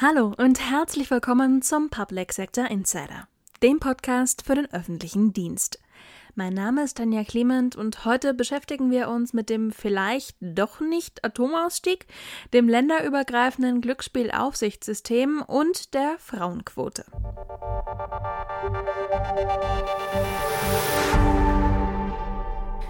Hallo und herzlich willkommen zum Public Sector Insider, dem Podcast für den öffentlichen Dienst. Mein Name ist Tanja Clement und heute beschäftigen wir uns mit dem vielleicht doch nicht Atomausstieg, dem länderübergreifenden Glücksspielaufsichtssystem und der Frauenquote.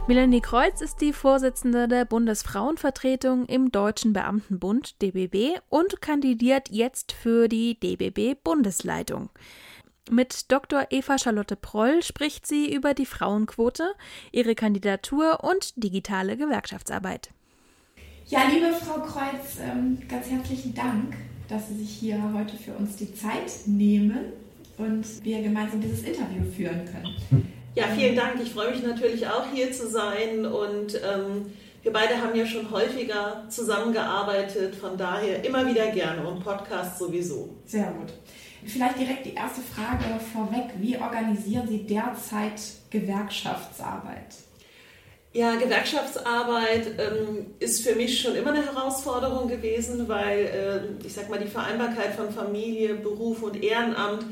Melanie Kreuz ist die Vorsitzende der Bundesfrauenvertretung im Deutschen Beamtenbund DBB und kandidiert jetzt für die DBB Bundesleitung. Mit Dr. Eva Charlotte Proll spricht sie über die Frauenquote, ihre Kandidatur und digitale Gewerkschaftsarbeit. Ja, liebe Frau Kreuz, ähm, ganz herzlichen Dank, dass Sie sich hier heute für uns die Zeit nehmen und wir gemeinsam dieses Interview führen können. Ja, vielen Dank. Ich freue mich natürlich auch hier zu sein und ähm, wir beide haben ja schon häufiger zusammengearbeitet, von daher immer wieder gerne und Podcast sowieso. Sehr gut. Vielleicht direkt die erste Frage vorweg. Wie organisieren Sie derzeit Gewerkschaftsarbeit? Ja, Gewerkschaftsarbeit ähm, ist für mich schon immer eine Herausforderung gewesen, weil äh, ich sag mal, die Vereinbarkeit von Familie, Beruf und Ehrenamt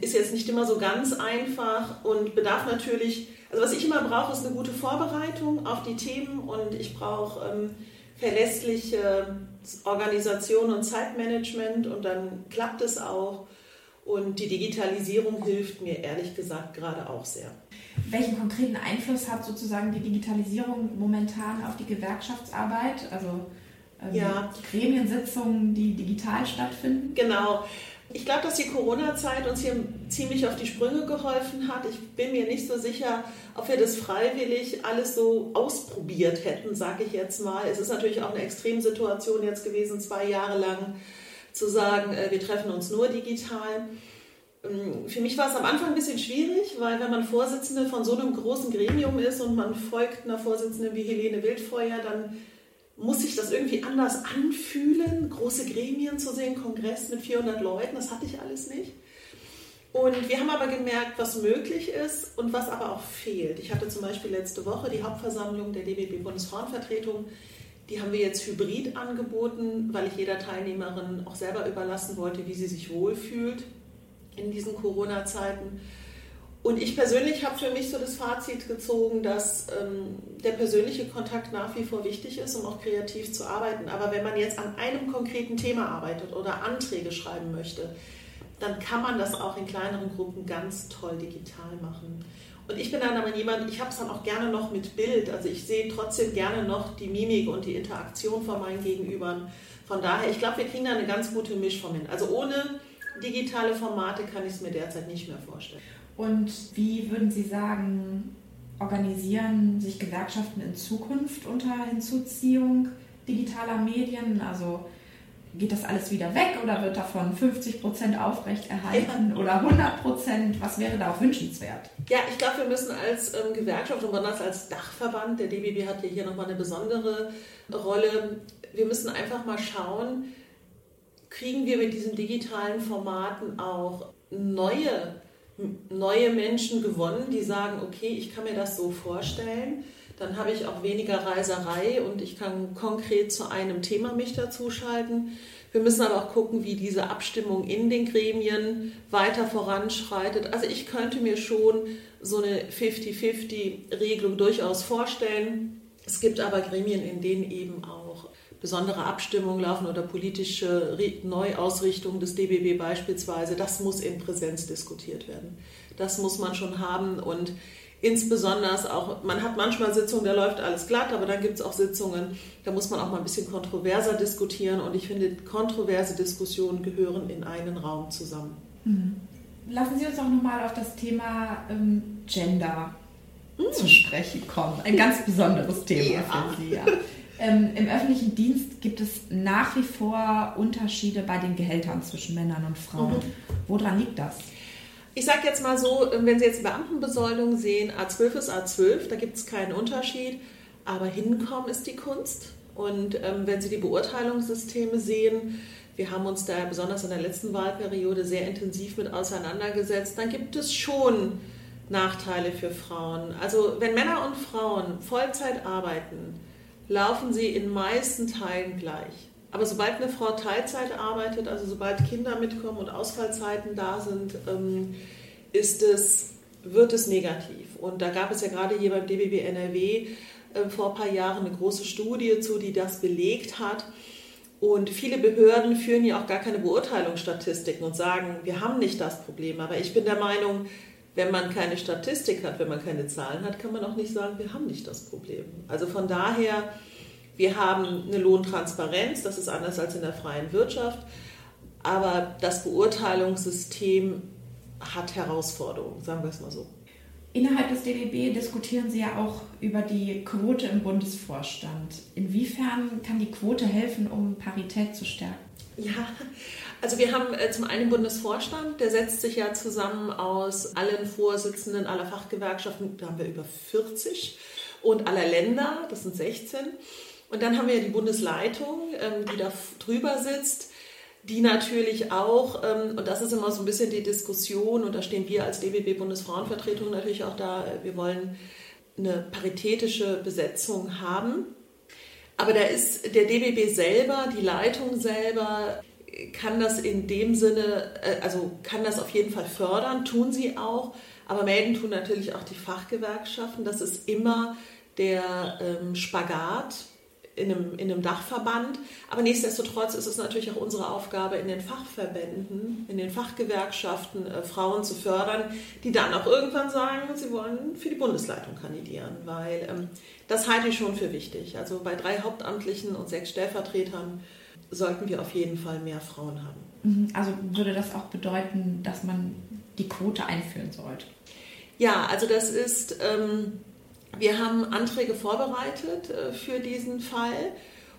ist jetzt nicht immer so ganz einfach und bedarf natürlich, also was ich immer brauche, ist eine gute Vorbereitung auf die Themen und ich brauche ähm, verlässliche Organisation und Zeitmanagement und dann klappt es auch. Und die Digitalisierung hilft mir ehrlich gesagt gerade auch sehr. Welchen konkreten Einfluss hat sozusagen die Digitalisierung momentan auf die Gewerkschaftsarbeit? Also ähm, ja. Gremiensitzungen, die digital stattfinden? Genau. Ich glaube, dass die Corona-Zeit uns hier ziemlich auf die Sprünge geholfen hat. Ich bin mir nicht so sicher, ob wir das freiwillig alles so ausprobiert hätten, sage ich jetzt mal. Es ist natürlich auch eine Extremsituation jetzt gewesen, zwei Jahre lang zu sagen, äh, wir treffen uns nur digital. Ähm, für mich war es am Anfang ein bisschen schwierig, weil wenn man Vorsitzende von so einem großen Gremium ist und man folgt einer Vorsitzenden wie Helene Wildfeuer, dann muss sich das irgendwie anders anfühlen, große Gremien zu sehen, Kongress mit 400 Leuten, das hatte ich alles nicht. Und wir haben aber gemerkt, was möglich ist und was aber auch fehlt. Ich hatte zum Beispiel letzte Woche die Hauptversammlung der DBB Bundesfrauenvertretung. Die haben wir jetzt hybrid angeboten, weil ich jeder Teilnehmerin auch selber überlassen wollte, wie sie sich wohlfühlt in diesen Corona-Zeiten. Und ich persönlich habe für mich so das Fazit gezogen, dass ähm, der persönliche Kontakt nach wie vor wichtig ist, um auch kreativ zu arbeiten. Aber wenn man jetzt an einem konkreten Thema arbeitet oder Anträge schreiben möchte, dann kann man das auch in kleineren Gruppen ganz toll digital machen. Und ich bin dann aber jemand, ich habe es dann auch gerne noch mit Bild. Also ich sehe trotzdem gerne noch die Mimik und die Interaktion von meinen Gegenübern. Von daher, ich glaube, wir kriegen da eine ganz gute Mischform hin. Also ohne digitale Formate kann ich es mir derzeit nicht mehr vorstellen. Und wie würden Sie sagen, organisieren sich Gewerkschaften in Zukunft unter Hinzuziehung digitaler Medien? Also geht das alles wieder weg oder wird davon 50 Prozent aufrechterhalten ja. oder 100 Prozent? Was wäre da auch wünschenswert? Ja, ich glaube, wir müssen als ähm, Gewerkschaft und besonders als Dachverband, der DBB hat ja hier nochmal eine besondere Rolle, wir müssen einfach mal schauen, kriegen wir mit diesen digitalen Formaten auch neue neue Menschen gewonnen, die sagen, okay, ich kann mir das so vorstellen. Dann habe ich auch weniger Reiserei und ich kann konkret zu einem Thema mich dazuschalten. Wir müssen aber auch gucken, wie diese Abstimmung in den Gremien weiter voranschreitet. Also ich könnte mir schon so eine 50-50-Regelung durchaus vorstellen. Es gibt aber Gremien, in denen eben auch besondere Abstimmungen laufen oder politische Neuausrichtungen des DBB beispielsweise, das muss in Präsenz diskutiert werden. Das muss man schon haben und insbesondere auch, man hat manchmal Sitzungen, da läuft alles glatt, aber dann gibt es auch Sitzungen, da muss man auch mal ein bisschen kontroverser diskutieren und ich finde, kontroverse Diskussionen gehören in einen Raum zusammen. Mhm. Lassen Sie uns auch nochmal auf das Thema ähm, Gender mhm. zu sprechen kommen. Ein ganz besonderes Thema ja. für Sie. Ja. Ähm, Im öffentlichen Dienst gibt es nach wie vor Unterschiede bei den Gehältern zwischen Männern und Frauen. Mhm. Woran liegt das? Ich sage jetzt mal so, wenn Sie jetzt Beamtenbesoldung sehen, A12 ist A12, da gibt es keinen Unterschied, aber hinkommen ist die Kunst. Und ähm, wenn Sie die Beurteilungssysteme sehen, wir haben uns da besonders in der letzten Wahlperiode sehr intensiv mit auseinandergesetzt, dann gibt es schon Nachteile für Frauen. Also wenn Männer und Frauen Vollzeit arbeiten, laufen sie in meisten Teilen gleich. Aber sobald eine Frau Teilzeit arbeitet, also sobald Kinder mitkommen und Ausfallzeiten da sind, ähm, ist es, wird es negativ. Und da gab es ja gerade hier beim DBB NRW äh, vor ein paar Jahren eine große Studie zu, die das belegt hat. Und viele Behörden führen ja auch gar keine Beurteilungsstatistiken und sagen, wir haben nicht das Problem. Aber ich bin der Meinung, wenn man keine Statistik hat, wenn man keine Zahlen hat, kann man auch nicht sagen, wir haben nicht das Problem. Also von daher, wir haben eine Lohntransparenz, das ist anders als in der freien Wirtschaft, aber das Beurteilungssystem hat Herausforderungen, sagen wir es mal so. Innerhalb des DBB diskutieren Sie ja auch über die Quote im Bundesvorstand. Inwiefern kann die Quote helfen, um Parität zu stärken? Ja, also wir haben äh, zum einen Bundesvorstand, der setzt sich ja zusammen aus allen Vorsitzenden aller Fachgewerkschaften, da haben wir über 40, und aller Länder, das sind 16. Und dann haben wir ja die Bundesleitung, ähm, die da drüber sitzt die natürlich auch, ähm, und das ist immer so ein bisschen die Diskussion, und da stehen wir als DBB Bundesfrauenvertretung natürlich auch da, wir wollen eine paritätische Besetzung haben. Aber da ist der DBB selber, die Leitung selber, kann das in dem Sinne, äh, also kann das auf jeden Fall fördern, tun sie auch. Aber melden tun natürlich auch die Fachgewerkschaften. Das ist immer der ähm, Spagat in einem, in einem Dachverband. Aber nichtsdestotrotz ist es natürlich auch unsere Aufgabe, in den Fachverbänden, in den Fachgewerkschaften äh, Frauen zu fördern, die dann auch irgendwann sagen, sie wollen für die Bundesleitung kandidieren. Weil ähm, das halte ich schon für wichtig. Also bei drei Hauptamtlichen und sechs Stellvertretern sollten wir auf jeden Fall mehr Frauen haben. Mhm. Also würde das auch bedeuten, dass man die Quote einführen sollte? Ja, also das ist. Ähm, wir haben Anträge vorbereitet äh, für diesen Fall.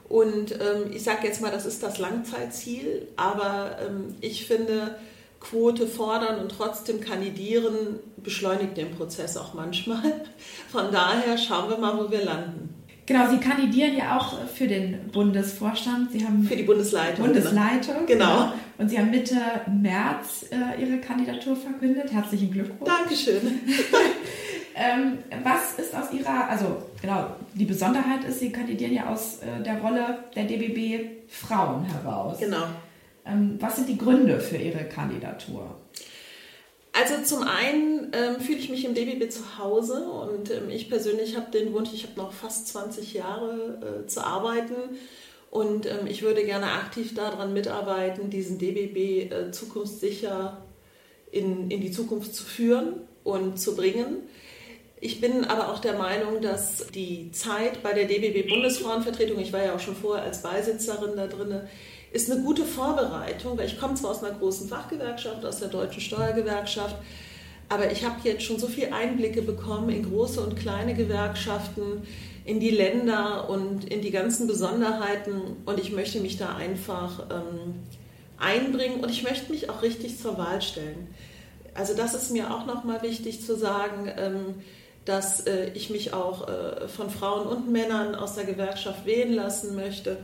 Und ähm, ich sage jetzt mal, das ist das Langzeitziel, aber ähm, ich finde, Quote fordern und trotzdem kandidieren beschleunigt den Prozess auch manchmal. Von daher schauen wir mal, wo wir landen. Genau, Sie kandidieren ja auch für den Bundesvorstand. Sie haben für die Bundesleitung. Bundesleitung. Genau. genau. Und Sie haben Mitte März äh, Ihre Kandidatur verkündet. Herzlichen Glückwunsch. Dankeschön. Ähm, was ist aus Ihrer, also genau, die Besonderheit ist, Sie kandidieren ja aus äh, der Rolle der DBB Frauen heraus. Genau. Ähm, was sind die Gründe für Ihre Kandidatur? Also zum einen ähm, fühle ich mich im DBB zu Hause und ähm, ich persönlich habe den Wunsch, ich habe noch fast 20 Jahre äh, zu arbeiten und ähm, ich würde gerne aktiv daran mitarbeiten, diesen DBB äh, zukunftssicher in, in die Zukunft zu führen und zu bringen. Ich bin aber auch der Meinung, dass die Zeit bei der DBB Bundesfrauenvertretung, ich war ja auch schon vorher als Beisitzerin da drin, ist eine gute Vorbereitung, weil ich komme zwar aus einer großen Fachgewerkschaft, aus der deutschen Steuergewerkschaft, aber ich habe jetzt schon so viele Einblicke bekommen in große und kleine Gewerkschaften, in die Länder und in die ganzen Besonderheiten und ich möchte mich da einfach ähm, einbringen und ich möchte mich auch richtig zur Wahl stellen. Also das ist mir auch nochmal wichtig zu sagen. Ähm, dass äh, ich mich auch äh, von Frauen und Männern aus der Gewerkschaft wählen lassen möchte.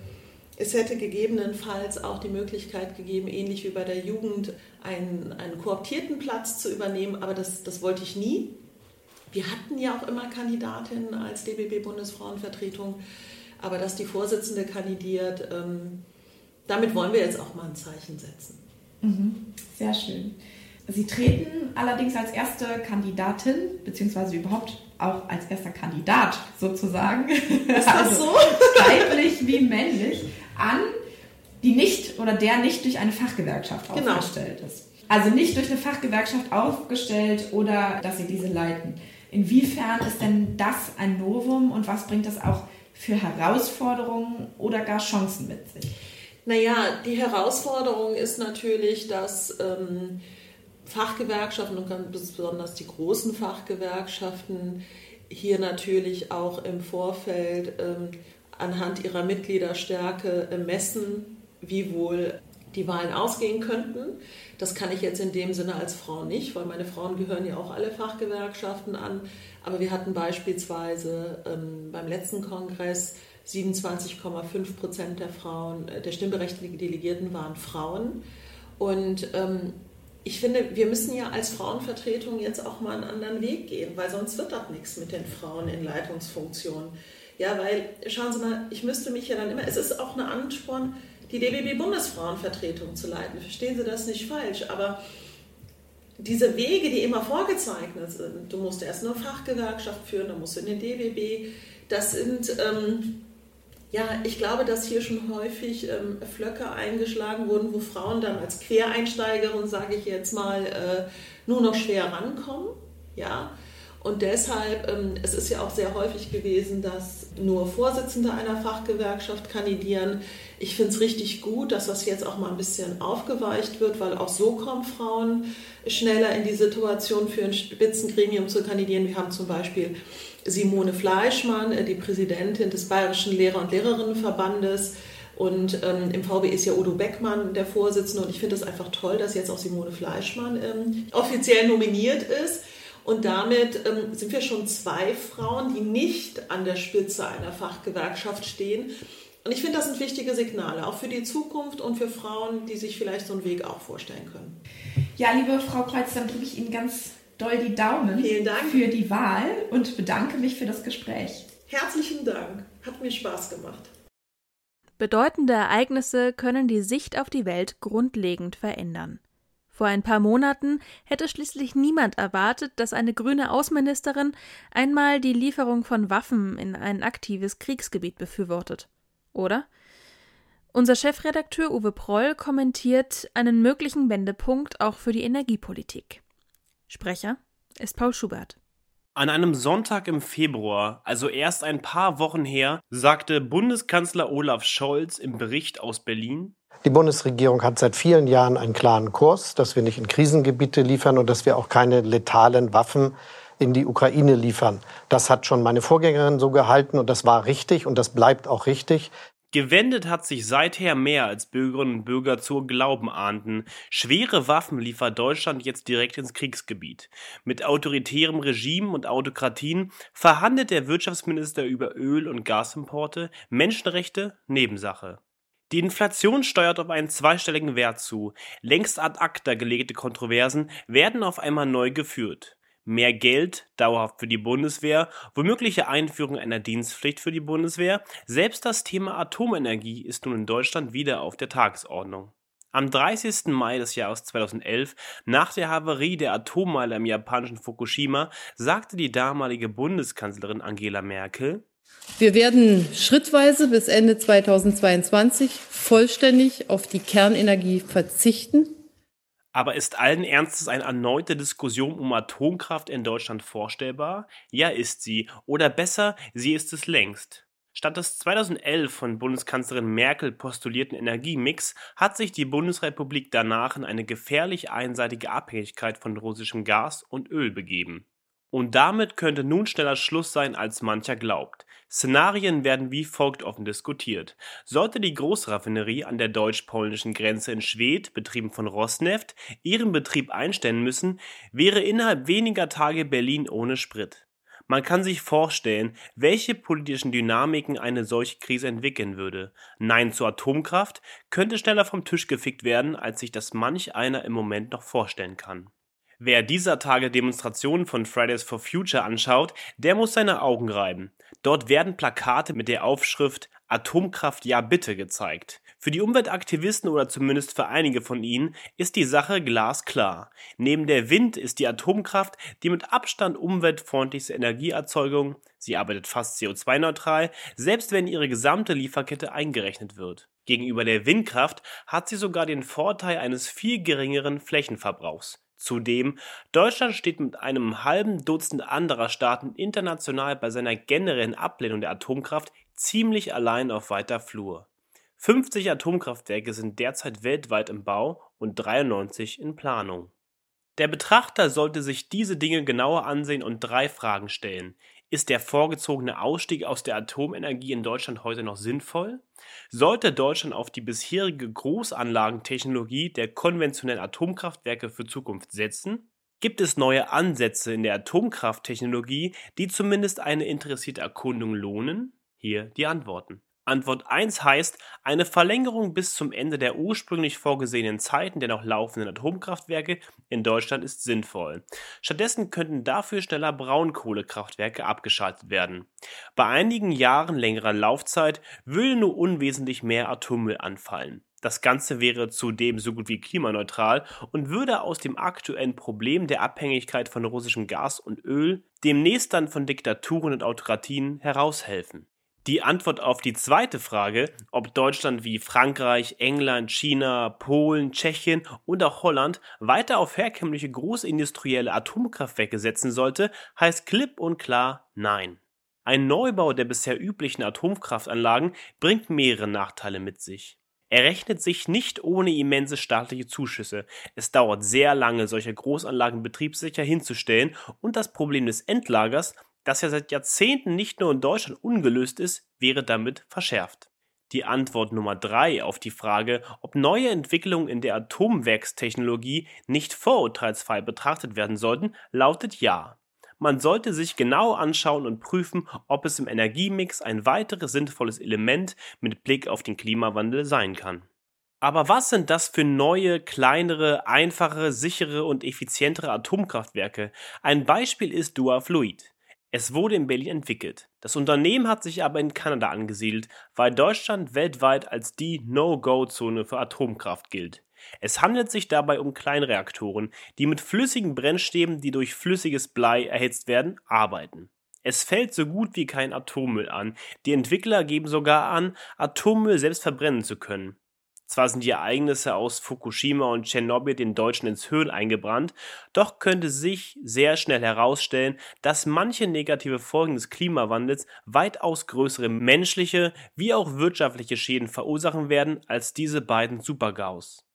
Es hätte gegebenenfalls auch die Möglichkeit gegeben, ähnlich wie bei der Jugend, einen, einen kooptierten Platz zu übernehmen, aber das, das wollte ich nie. Wir hatten ja auch immer Kandidatinnen als DBB-Bundesfrauenvertretung, aber dass die Vorsitzende kandidiert, ähm, damit wollen wir jetzt auch mal ein Zeichen setzen. Mhm. Sehr schön. Sie treten allerdings als erste Kandidatin, beziehungsweise überhaupt auch als erster Kandidat sozusagen, ist das also so? weiblich wie männlich, an, die nicht oder der nicht durch eine Fachgewerkschaft genau. aufgestellt ist. Also nicht durch eine Fachgewerkschaft aufgestellt oder dass sie diese leiten. Inwiefern ist denn das ein Novum und was bringt das auch für Herausforderungen oder gar Chancen mit sich? Naja, die Herausforderung ist natürlich, dass ähm, Fachgewerkschaften und ganz besonders die großen Fachgewerkschaften hier natürlich auch im Vorfeld ähm, anhand ihrer Mitgliederstärke messen, wie wohl die Wahlen ausgehen könnten. Das kann ich jetzt in dem Sinne als Frau nicht, weil meine Frauen gehören ja auch alle Fachgewerkschaften an. Aber wir hatten beispielsweise ähm, beim letzten Kongress 27,5 Prozent der Frauen, äh, der stimmberechtigten Delegierten waren Frauen. Und ähm, ich finde, wir müssen ja als Frauenvertretung jetzt auch mal einen anderen Weg gehen, weil sonst wird das nichts mit den Frauen in Leitungsfunktionen. Ja, weil, schauen Sie mal, ich müsste mich ja dann immer, es ist auch eine Ansporn, die DBB-Bundesfrauenvertretung zu leiten. Verstehen Sie das nicht falsch, aber diese Wege, die immer vorgezeichnet sind, du musst erst eine Fachgewerkschaft führen, dann musst du in den DBB, das sind, ähm, ja, ich glaube, dass hier schon häufig ähm, Flöcke eingeschlagen wurden, wo Frauen dann als Quereinsteigerin, sage ich jetzt mal, äh, nur noch schwer rankommen. Ja, und deshalb, ähm, es ist ja auch sehr häufig gewesen, dass nur Vorsitzende einer Fachgewerkschaft kandidieren. Ich finde es richtig gut, dass das jetzt auch mal ein bisschen aufgeweicht wird, weil auch so kommen Frauen schneller in die Situation, für ein Spitzengremium zu kandidieren. Wir haben zum Beispiel Simone Fleischmann, äh, die Präsidentin des Bayerischen Lehrer- und Lehrerinnenverbandes. Und ähm, im VB ist ja Udo Beckmann der Vorsitzende. Und ich finde es einfach toll, dass jetzt auch Simone Fleischmann ähm, offiziell nominiert ist. Und damit ähm, sind wir schon zwei Frauen, die nicht an der Spitze einer Fachgewerkschaft stehen. Und ich finde, das sind wichtige Signale, auch für die Zukunft und für Frauen, die sich vielleicht so einen Weg auch vorstellen können. Ja, liebe Frau Kreuz, dann drücke ich Ihnen ganz doll die Daumen Vielen Dank. für die Wahl und bedanke mich für das Gespräch. Herzlichen Dank. Hat mir Spaß gemacht. Bedeutende Ereignisse können die Sicht auf die Welt grundlegend verändern. Vor ein paar Monaten hätte schließlich niemand erwartet, dass eine grüne Außenministerin einmal die Lieferung von Waffen in ein aktives Kriegsgebiet befürwortet. Oder? Unser Chefredakteur Uwe Proll kommentiert einen möglichen Wendepunkt auch für die Energiepolitik. Sprecher ist Paul Schubert. An einem Sonntag im Februar, also erst ein paar Wochen her, sagte Bundeskanzler Olaf Scholz im Bericht aus Berlin, die Bundesregierung hat seit vielen Jahren einen klaren Kurs, dass wir nicht in Krisengebiete liefern und dass wir auch keine letalen Waffen in die Ukraine liefern. Das hat schon meine Vorgängerin so gehalten und das war richtig und das bleibt auch richtig. Gewendet hat sich seither mehr, als Bürgerinnen und Bürger zu glauben ahnten. Schwere Waffen liefert Deutschland jetzt direkt ins Kriegsgebiet. Mit autoritärem Regime und Autokratien verhandelt der Wirtschaftsminister über Öl- und Gasimporte, Menschenrechte Nebensache. Die Inflation steuert auf einen zweistelligen Wert zu. Längst ad acta gelegte Kontroversen werden auf einmal neu geführt. Mehr Geld, dauerhaft für die Bundeswehr, womögliche Einführung einer Dienstpflicht für die Bundeswehr, selbst das Thema Atomenergie ist nun in Deutschland wieder auf der Tagesordnung. Am 30. Mai des Jahres 2011, nach der Havarie der Atommeile im japanischen Fukushima, sagte die damalige Bundeskanzlerin Angela Merkel, wir werden schrittweise bis Ende 2022 vollständig auf die Kernenergie verzichten. Aber ist allen Ernstes eine erneute Diskussion um Atomkraft in Deutschland vorstellbar? Ja, ist sie. Oder besser, sie ist es längst. Statt des 2011 von Bundeskanzlerin Merkel postulierten Energiemix hat sich die Bundesrepublik danach in eine gefährlich einseitige Abhängigkeit von russischem Gas und Öl begeben. Und damit könnte nun schneller Schluss sein, als mancher glaubt. Szenarien werden wie folgt offen diskutiert. Sollte die Großraffinerie an der deutsch-polnischen Grenze in Schwedt, betrieben von Rosneft, ihren Betrieb einstellen müssen, wäre innerhalb weniger Tage Berlin ohne Sprit. Man kann sich vorstellen, welche politischen Dynamiken eine solche Krise entwickeln würde. Nein zur Atomkraft könnte schneller vom Tisch gefickt werden, als sich das manch einer im Moment noch vorstellen kann. Wer dieser Tage Demonstrationen von Fridays for Future anschaut, der muss seine Augen reiben. Dort werden Plakate mit der Aufschrift Atomkraft ja bitte gezeigt. Für die Umweltaktivisten oder zumindest für einige von ihnen ist die Sache glasklar. Neben der Wind ist die Atomkraft die mit Abstand umweltfreundlichste Energieerzeugung, sie arbeitet fast CO2-neutral, selbst wenn ihre gesamte Lieferkette eingerechnet wird. Gegenüber der Windkraft hat sie sogar den Vorteil eines viel geringeren Flächenverbrauchs. Zudem, Deutschland steht mit einem halben Dutzend anderer Staaten international bei seiner generellen Ablehnung der Atomkraft ziemlich allein auf weiter Flur. 50 Atomkraftwerke sind derzeit weltweit im Bau und 93 in Planung. Der Betrachter sollte sich diese Dinge genauer ansehen und drei Fragen stellen. Ist der vorgezogene Ausstieg aus der Atomenergie in Deutschland heute noch sinnvoll? Sollte Deutschland auf die bisherige Großanlagentechnologie der konventionellen Atomkraftwerke für Zukunft setzen? Gibt es neue Ansätze in der Atomkrafttechnologie, die zumindest eine interessierte Erkundung lohnen? Hier die Antworten. Antwort 1 heißt, eine Verlängerung bis zum Ende der ursprünglich vorgesehenen Zeiten der noch laufenden Atomkraftwerke in Deutschland ist sinnvoll. Stattdessen könnten dafür schneller Braunkohlekraftwerke abgeschaltet werden. Bei einigen Jahren längerer Laufzeit würde nur unwesentlich mehr Atommüll anfallen. Das Ganze wäre zudem so gut wie klimaneutral und würde aus dem aktuellen Problem der Abhängigkeit von russischem Gas und Öl demnächst dann von Diktaturen und Autokratien heraushelfen. Die Antwort auf die zweite Frage, ob Deutschland wie Frankreich, England, China, Polen, Tschechien und auch Holland weiter auf herkömmliche großindustrielle Atomkraftwerke setzen sollte, heißt klipp und klar Nein. Ein Neubau der bisher üblichen Atomkraftanlagen bringt mehrere Nachteile mit sich. Er rechnet sich nicht ohne immense staatliche Zuschüsse. Es dauert sehr lange, solche Großanlagen betriebssicher hinzustellen und das Problem des Endlagers das ja seit Jahrzehnten nicht nur in Deutschland ungelöst ist, wäre damit verschärft. Die Antwort Nummer drei auf die Frage, ob neue Entwicklungen in der Atomwerkstechnologie nicht vorurteilsfrei betrachtet werden sollten, lautet ja. Man sollte sich genau anschauen und prüfen, ob es im Energiemix ein weiteres sinnvolles Element mit Blick auf den Klimawandel sein kann. Aber was sind das für neue, kleinere, einfachere, sichere und effizientere Atomkraftwerke? Ein Beispiel ist Duafluid. Es wurde in Berlin entwickelt. Das Unternehmen hat sich aber in Kanada angesiedelt, weil Deutschland weltweit als die No-Go-Zone für Atomkraft gilt. Es handelt sich dabei um Kleinreaktoren, die mit flüssigen Brennstäben, die durch flüssiges Blei erhitzt werden, arbeiten. Es fällt so gut wie kein Atommüll an. Die Entwickler geben sogar an, Atommüll selbst verbrennen zu können. Zwar sind die Ereignisse aus Fukushima und Tschernobyl den Deutschen ins Hirn eingebrannt, doch könnte sich sehr schnell herausstellen, dass manche negative Folgen des Klimawandels weitaus größere menschliche wie auch wirtschaftliche Schäden verursachen werden als diese beiden Supergaus.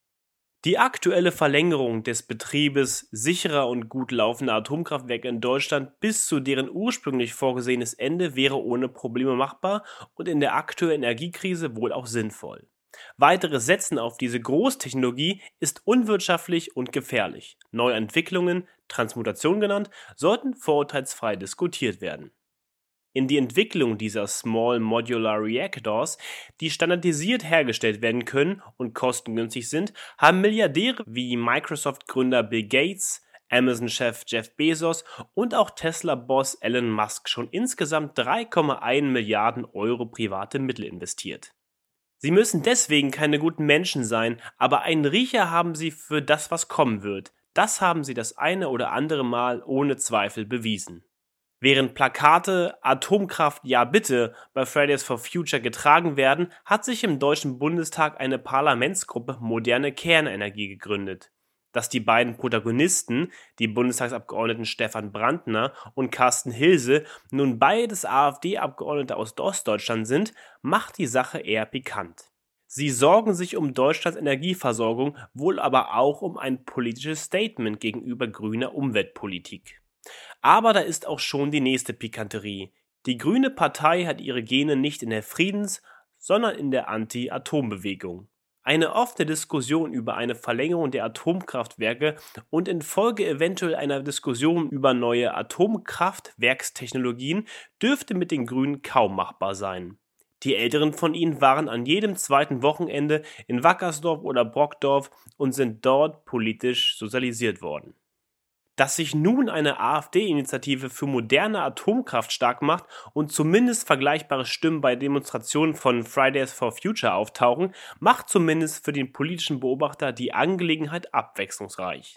Die aktuelle Verlängerung des Betriebes sicherer und gut laufender Atomkraftwerke in Deutschland bis zu deren ursprünglich vorgesehenes Ende wäre ohne Probleme machbar und in der aktuellen Energiekrise wohl auch sinnvoll. Weiteres Setzen auf diese Großtechnologie ist unwirtschaftlich und gefährlich. Neue Entwicklungen, Transmutation genannt, sollten vorurteilsfrei diskutiert werden. In die Entwicklung dieser Small Modular Reactors, die standardisiert hergestellt werden können und kostengünstig sind, haben Milliardäre wie Microsoft-Gründer Bill Gates, Amazon-Chef Jeff Bezos und auch Tesla-Boss Elon Musk schon insgesamt 3,1 Milliarden Euro private Mittel investiert. Sie müssen deswegen keine guten Menschen sein, aber einen Riecher haben sie für das, was kommen wird. Das haben sie das eine oder andere Mal ohne Zweifel bewiesen. Während Plakate Atomkraft ja bitte bei Fridays for Future getragen werden, hat sich im Deutschen Bundestag eine Parlamentsgruppe Moderne Kernenergie gegründet dass die beiden Protagonisten, die Bundestagsabgeordneten Stefan Brandner und Carsten Hilse, nun beides AfD-Abgeordnete aus Ostdeutschland sind, macht die Sache eher pikant. Sie sorgen sich um Deutschlands Energieversorgung, wohl aber auch um ein politisches Statement gegenüber grüner Umweltpolitik. Aber da ist auch schon die nächste Pikanterie. Die Grüne Partei hat ihre Gene nicht in der Friedens-, sondern in der Anti-Atom-Bewegung. Eine offene Diskussion über eine Verlängerung der Atomkraftwerke und in Folge eventuell einer Diskussion über neue Atomkraftwerkstechnologien dürfte mit den Grünen kaum machbar sein. Die Älteren von ihnen waren an jedem zweiten Wochenende in Wackersdorf oder Brockdorf und sind dort politisch sozialisiert worden dass sich nun eine AfD-Initiative für moderne Atomkraft stark macht und zumindest vergleichbare Stimmen bei Demonstrationen von Fridays for Future auftauchen, macht zumindest für den politischen Beobachter die Angelegenheit abwechslungsreich.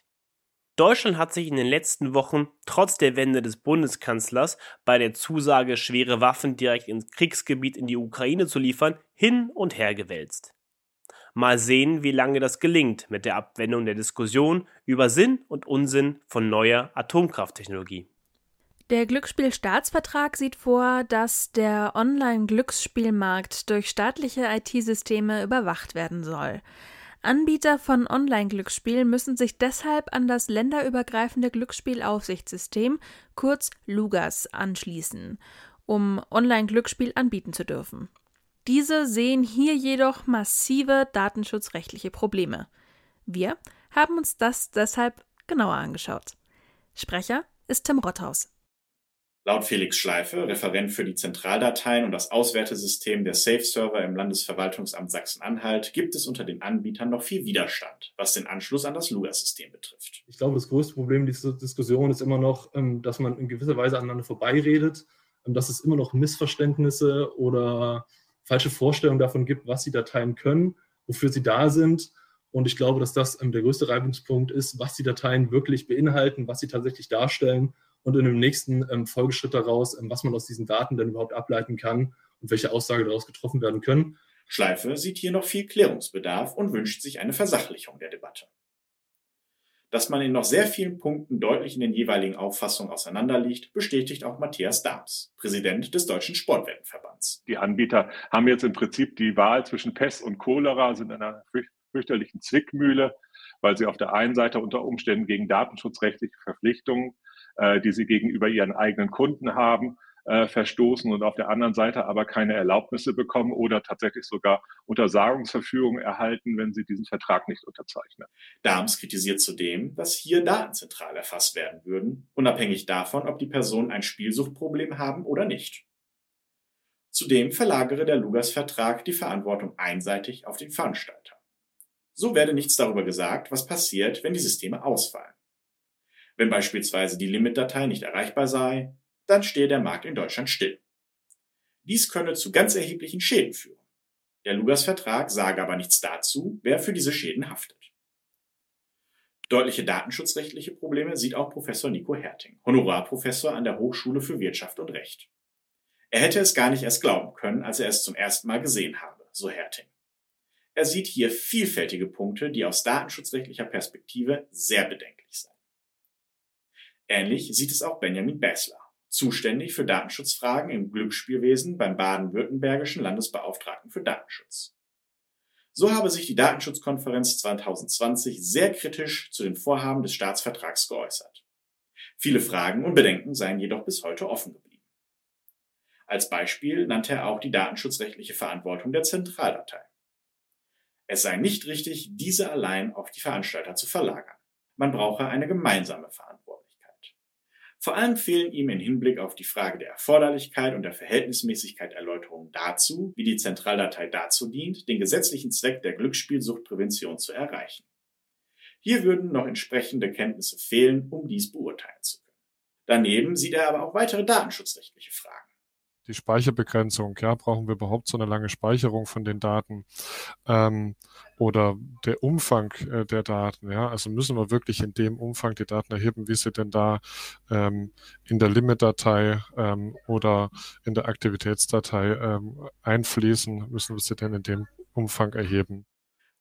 Deutschland hat sich in den letzten Wochen trotz der Wende des Bundeskanzlers bei der Zusage, schwere Waffen direkt ins Kriegsgebiet in die Ukraine zu liefern, hin und her gewälzt. Mal sehen, wie lange das gelingt mit der Abwendung der Diskussion über Sinn und Unsinn von neuer Atomkrafttechnologie. Der Glücksspielstaatsvertrag sieht vor, dass der Online-Glücksspielmarkt durch staatliche IT-Systeme überwacht werden soll. Anbieter von Online-Glücksspiel müssen sich deshalb an das länderübergreifende Glücksspielaufsichtssystem, kurz LUGAS, anschließen, um Online-Glücksspiel anbieten zu dürfen. Diese sehen hier jedoch massive datenschutzrechtliche Probleme. Wir haben uns das deshalb genauer angeschaut. Sprecher ist Tim Rotthaus. Laut Felix Schleife, Referent für die Zentraldateien und das Auswertesystem der Safe-Server im Landesverwaltungsamt Sachsen-Anhalt, gibt es unter den Anbietern noch viel Widerstand, was den Anschluss an das LUGA-System betrifft. Ich glaube, das größte Problem dieser Diskussion ist immer noch, ähm, dass man in gewisser Weise aneinander vorbeiredet, ähm, dass es immer noch Missverständnisse oder falsche Vorstellungen davon gibt, was die Dateien können, wofür sie da sind. Und ich glaube, dass das ähm, der größte Reibungspunkt ist, was die Dateien wirklich beinhalten, was sie tatsächlich darstellen und in dem nächsten ähm, Folgeschritt daraus, ähm, was man aus diesen Daten denn überhaupt ableiten kann und welche Aussagen daraus getroffen werden können. Schleife sieht hier noch viel Klärungsbedarf und wünscht sich eine Versachlichung der Debatte. Dass man in noch sehr vielen Punkten deutlich in den jeweiligen Auffassungen auseinanderliegt, bestätigt auch Matthias Dahms, Präsident des Deutschen Sportwettenverbands. Die Anbieter haben jetzt im Prinzip die Wahl zwischen Pest und Cholera, sind in einer fürchterlichen Zwickmühle, weil sie auf der einen Seite unter Umständen gegen datenschutzrechtliche Verpflichtungen äh, die sie gegenüber ihren eigenen Kunden haben, äh, verstoßen und auf der anderen Seite aber keine Erlaubnisse bekommen oder tatsächlich sogar Untersagungsverfügungen erhalten, wenn sie diesen Vertrag nicht unterzeichnen. Dahms kritisiert zudem, dass hier Daten zentral erfasst werden würden, unabhängig davon, ob die Personen ein Spielsuchtproblem haben oder nicht. Zudem verlagere der Lugas-Vertrag die Verantwortung einseitig auf den Veranstalter. So werde nichts darüber gesagt, was passiert, wenn die Systeme ausfallen. Wenn beispielsweise die Limitdatei nicht erreichbar sei, dann stehe der Markt in Deutschland still. Dies könne zu ganz erheblichen Schäden führen. Der Lugas-Vertrag sage aber nichts dazu, wer für diese Schäden haftet. Deutliche datenschutzrechtliche Probleme sieht auch Professor Nico Herting, Honorarprofessor an der Hochschule für Wirtschaft und Recht. Er hätte es gar nicht erst glauben können, als er es zum ersten Mal gesehen habe, so Herting. Er sieht hier vielfältige Punkte, die aus datenschutzrechtlicher Perspektive sehr bedenklich seien. Ähnlich sieht es auch Benjamin Bessler, zuständig für Datenschutzfragen im Glücksspielwesen beim baden-württembergischen Landesbeauftragten für Datenschutz. So habe sich die Datenschutzkonferenz 2020 sehr kritisch zu den Vorhaben des Staatsvertrags geäußert. Viele Fragen und Bedenken seien jedoch bis heute offen geblieben. Als Beispiel nannte er auch die datenschutzrechtliche Verantwortung der Zentraldatei. Es sei nicht richtig, diese allein auf die Veranstalter zu verlagern. Man brauche eine gemeinsame Verantwortung. Vor allem fehlen ihm in Hinblick auf die Frage der Erforderlichkeit und der Verhältnismäßigkeit Erläuterungen dazu, wie die Zentraldatei dazu dient, den gesetzlichen Zweck der Glücksspielsuchtprävention zu erreichen. Hier würden noch entsprechende Kenntnisse fehlen, um dies beurteilen zu können. Daneben sieht er aber auch weitere datenschutzrechtliche Fragen die Speicherbegrenzung, ja, brauchen wir überhaupt so eine lange Speicherung von den Daten ähm, oder der Umfang äh, der Daten, ja, also müssen wir wirklich in dem Umfang die Daten erheben, wie sie denn da ähm, in der Limit-Datei ähm, oder in der Aktivitätsdatei ähm, einfließen, müssen wir sie denn in dem Umfang erheben.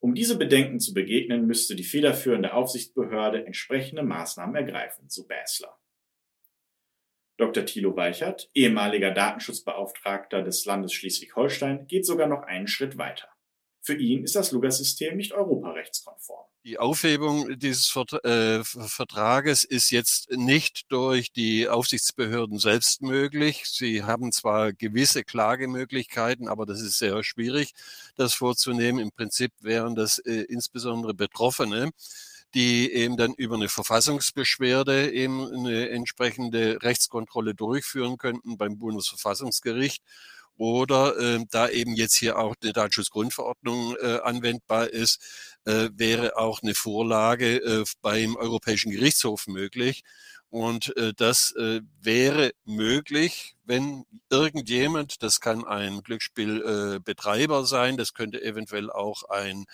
Um diese Bedenken zu begegnen, müsste die federführende Aufsichtsbehörde entsprechende Maßnahmen ergreifen, so Basler. Dr. Thilo Weichert, ehemaliger Datenschutzbeauftragter des Landes Schleswig-Holstein, geht sogar noch einen Schritt weiter. Für ihn ist das Lugas-System nicht europarechtskonform. Die Aufhebung dieses äh, Vertrages ist jetzt nicht durch die Aufsichtsbehörden selbst möglich. Sie haben zwar gewisse Klagemöglichkeiten, aber das ist sehr schwierig, das vorzunehmen. Im Prinzip wären das äh, insbesondere Betroffene, die eben dann über eine Verfassungsbeschwerde eben eine entsprechende Rechtskontrolle durchführen könnten beim Bundesverfassungsgericht oder äh, da eben jetzt hier auch eine Datenschutzgrundverordnung äh, anwendbar ist, äh, wäre auch eine Vorlage äh, beim Europäischen Gerichtshof möglich. Und äh, das äh, wäre möglich, wenn irgendjemand, das kann ein Glücksspielbetreiber äh, sein, das könnte eventuell auch ein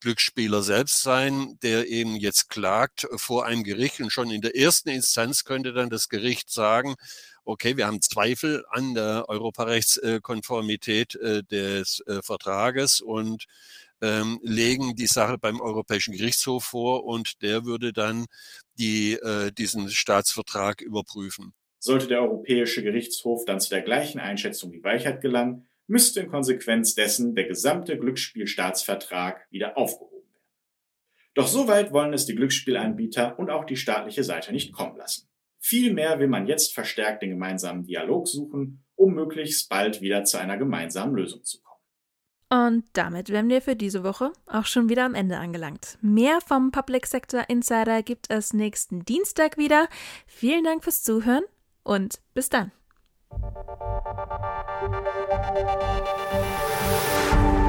Glücksspieler selbst sein, der eben jetzt klagt vor einem Gericht und schon in der ersten Instanz könnte dann das Gericht sagen, okay, wir haben Zweifel an der Europarechtskonformität äh, des äh, Vertrages und ähm, legen die Sache beim Europäischen Gerichtshof vor und der würde dann die, äh, diesen Staatsvertrag überprüfen. Sollte der Europäische Gerichtshof dann zu der gleichen Einschätzung wie Weichert gelangen, müsste in Konsequenz dessen der gesamte Glücksspielstaatsvertrag wieder aufgehoben werden. Doch so weit wollen es die Glücksspielanbieter und auch die staatliche Seite nicht kommen lassen. Vielmehr will man jetzt verstärkt den gemeinsamen Dialog suchen, um möglichst bald wieder zu einer gemeinsamen Lösung zu kommen. Und damit wären wir für diese Woche auch schon wieder am Ende angelangt. Mehr vom Public Sector Insider gibt es nächsten Dienstag wieder. Vielen Dank fürs Zuhören und bis dann. Thank you.